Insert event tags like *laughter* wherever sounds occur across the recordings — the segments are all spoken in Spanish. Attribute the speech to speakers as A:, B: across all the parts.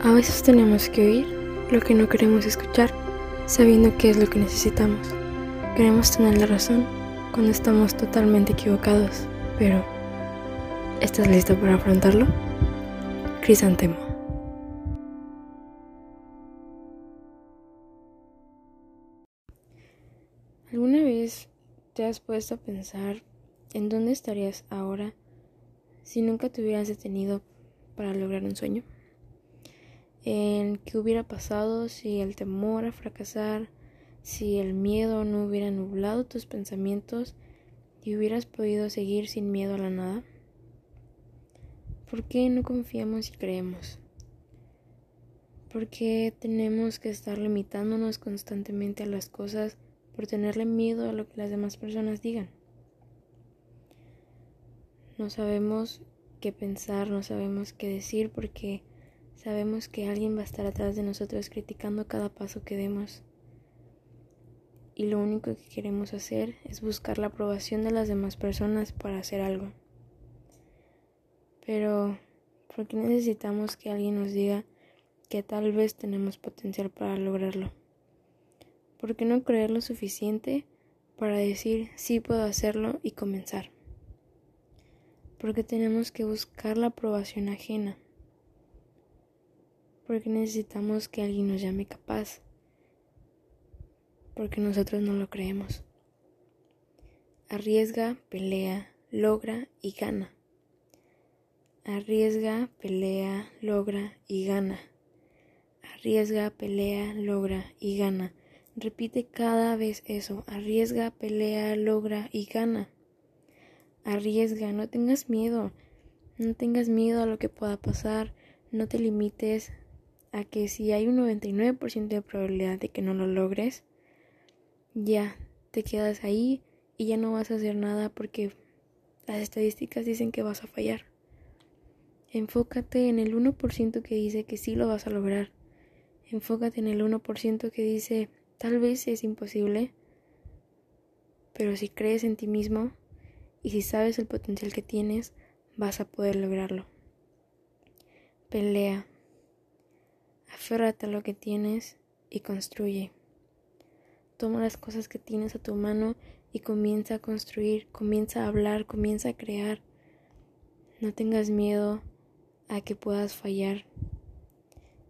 A: A veces tenemos que oír lo que no queremos escuchar, sabiendo qué es lo que necesitamos. Queremos tener la razón cuando estamos totalmente equivocados, pero ¿estás listo para afrontarlo? Crisantemo. ¿Alguna vez te has puesto a pensar en dónde estarías ahora si nunca te hubieras detenido para lograr un sueño? En qué hubiera pasado si el temor a fracasar, si el miedo no hubiera nublado tus pensamientos y hubieras podido seguir sin miedo a la nada. ¿Por qué no confiamos y creemos? ¿Por qué tenemos que estar limitándonos constantemente a las cosas por tenerle miedo a lo que las demás personas digan? No sabemos qué pensar, no sabemos qué decir porque Sabemos que alguien va a estar atrás de nosotros criticando cada paso que demos. Y lo único que queremos hacer es buscar la aprobación de las demás personas para hacer algo. Pero, ¿por qué necesitamos que alguien nos diga que tal vez tenemos potencial para lograrlo? ¿Por qué no creer lo suficiente para decir sí puedo hacerlo y comenzar? Porque tenemos que buscar la aprobación ajena porque necesitamos que alguien nos llame capaz, porque nosotros no lo creemos. Arriesga, pelea, logra y gana. Arriesga, pelea, logra y gana. Arriesga, pelea, logra y gana. Repite cada vez eso. Arriesga, pelea, logra y gana. Arriesga, no tengas miedo. No tengas miedo a lo que pueda pasar. No te limites a que si hay un 99% de probabilidad de que no lo logres, ya te quedas ahí y ya no vas a hacer nada porque las estadísticas dicen que vas a fallar. Enfócate en el 1% que dice que sí lo vas a lograr. Enfócate en el 1% que dice tal vez es imposible, pero si crees en ti mismo y si sabes el potencial que tienes, vas a poder lograrlo. Pelea, Aférrate a lo que tienes y construye. Toma las cosas que tienes a tu mano y comienza a construir, comienza a hablar, comienza a crear. No tengas miedo a que puedas fallar.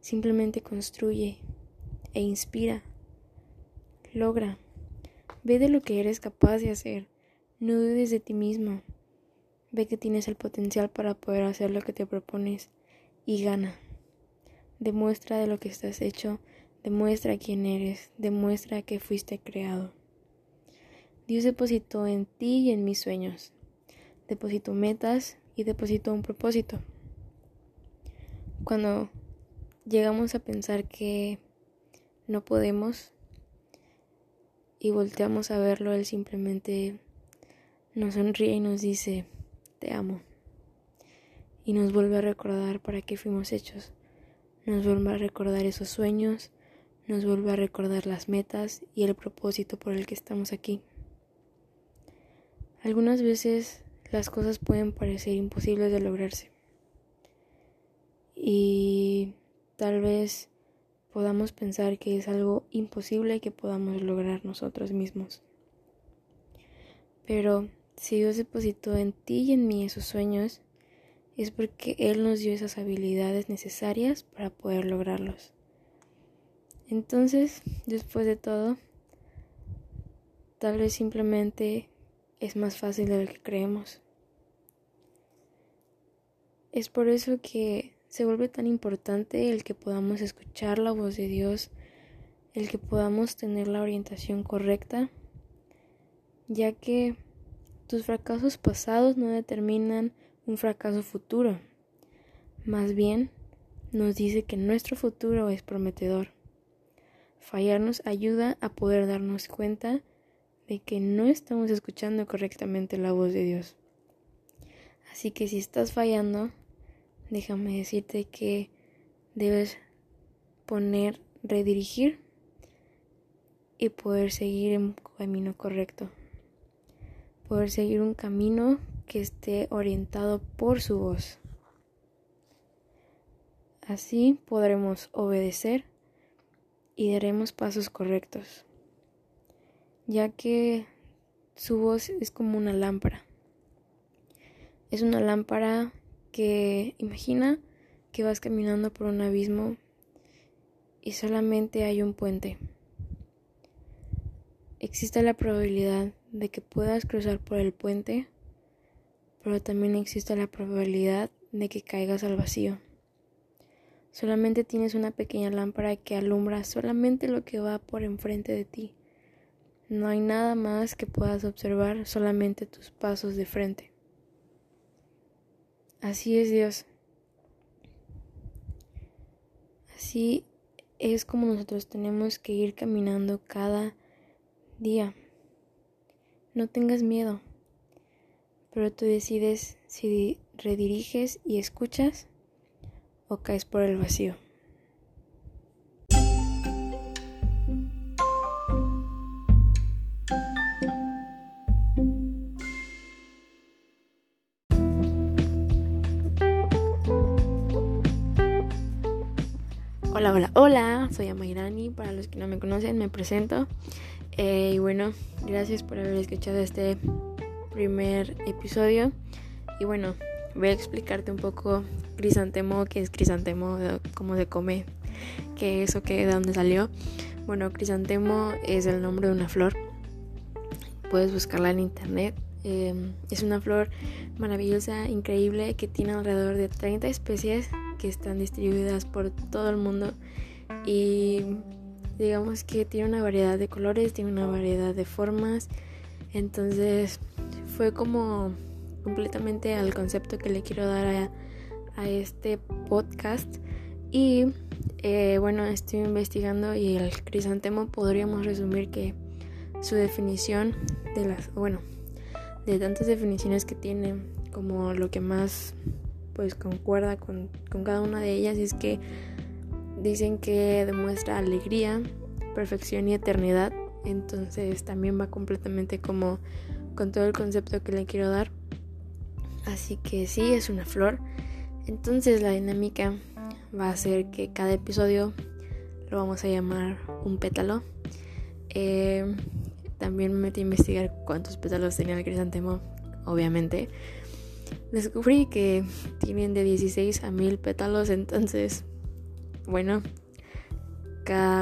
A: Simplemente construye e inspira. Logra. Ve de lo que eres capaz de hacer. No dudes de ti mismo. Ve que tienes el potencial para poder hacer lo que te propones y gana. Demuestra de lo que estás hecho, demuestra quién eres, demuestra que fuiste creado. Dios depositó en ti y en mis sueños, depositó metas y depositó un propósito. Cuando llegamos a pensar que no podemos y volteamos a verlo, Él simplemente nos sonríe y nos dice, te amo. Y nos vuelve a recordar para qué fuimos hechos nos vuelve a recordar esos sueños, nos vuelve a recordar las metas y el propósito por el que estamos aquí. Algunas veces las cosas pueden parecer imposibles de lograrse y tal vez podamos pensar que es algo imposible que podamos lograr nosotros mismos. Pero si Dios depositó en ti y en mí esos sueños, es porque Él nos dio esas habilidades necesarias para poder lograrlos. Entonces, después de todo, tal vez simplemente es más fácil de lo que creemos. Es por eso que se vuelve tan importante el que podamos escuchar la voz de Dios, el que podamos tener la orientación correcta, ya que tus fracasos pasados no determinan un fracaso futuro. Más bien, nos dice que nuestro futuro es prometedor. Fallar nos ayuda a poder darnos cuenta de que no estamos escuchando correctamente la voz de Dios. Así que si estás fallando, déjame decirte que debes poner redirigir y poder seguir un camino correcto. Poder seguir un camino que esté orientado por su voz. Así podremos obedecer y daremos pasos correctos, ya que su voz es como una lámpara. Es una lámpara que imagina que vas caminando por un abismo y solamente hay un puente. Existe la probabilidad de que puedas cruzar por el puente, pero también existe la probabilidad de que caigas al vacío. Solamente tienes una pequeña lámpara que alumbra solamente lo que va por enfrente de ti. No hay nada más que puedas observar, solamente tus pasos de frente. Así es Dios. Así es como nosotros tenemos que ir caminando cada día. No tengas miedo, pero tú decides si rediriges y escuchas o caes por el vacío. Hola, hola, hola, soy Amairani, para los que no me conocen me presento. Eh, y bueno, gracias por haber escuchado este primer episodio y bueno, voy a explicarte un poco crisantemo, qué es crisantemo, cómo se come, qué es o qué, de dónde salió. Bueno, crisantemo es el nombre de una flor. Puedes buscarla en internet. Em, es una flor maravillosa, increíble, que tiene alrededor de 30 especies que están distribuidas por todo el mundo. Y digamos que tiene una variedad de colores, tiene una variedad de formas. Entonces fue como completamente al concepto que le quiero dar a, este podcast. Y eh, bueno, estoy investigando y el crisantemo podríamos resumir que su definición de las, bueno, de tantas definiciones que tiene, como lo que más pues concuerda con, con cada una de ellas es que dicen que demuestra alegría, perfección y eternidad. Entonces también va completamente como con todo el concepto que le quiero dar. Así que sí, es una flor. Entonces la dinámica va a ser que cada episodio lo vamos a llamar un pétalo. Eh, también me metí a investigar cuántos pétalos tenía el crisantemo, obviamente. Descubrí que tienen de 16 a 1000 pétalos, entonces, bueno,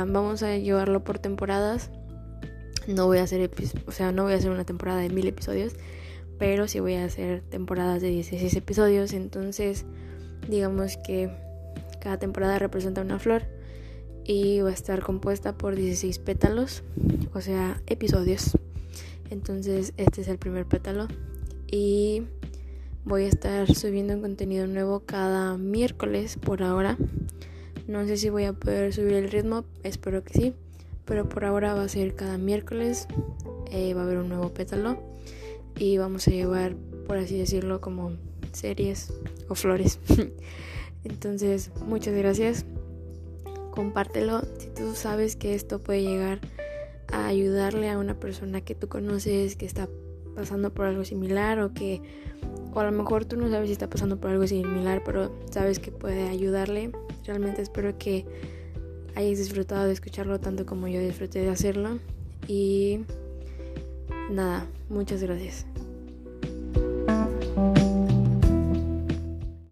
A: vamos a llevarlo por temporadas. No voy a hacer, o sea, no voy a hacer una temporada de 1000 episodios, pero sí voy a hacer temporadas de 16 episodios, entonces digamos que cada temporada representa una flor y va a estar compuesta por 16 pétalos, o sea, episodios. Entonces, este es el primer pétalo y voy a estar subiendo un contenido nuevo cada miércoles por ahora. No sé si voy a poder subir el ritmo, espero que sí, pero por ahora va a ser cada miércoles, eh, va a haber un nuevo pétalo y vamos a llevar, por así decirlo, como series o flores. *laughs* Entonces, muchas gracias. Compártelo si tú sabes que esto puede llegar a ayudarle a una persona que tú conoces que está pasando por algo similar o que o a lo mejor tú no sabes si está pasando por algo similar, pero sabes que puede ayudarle. Realmente espero que hayas disfrutado de escucharlo tanto como yo disfruté de hacerlo y nada, muchas gracias.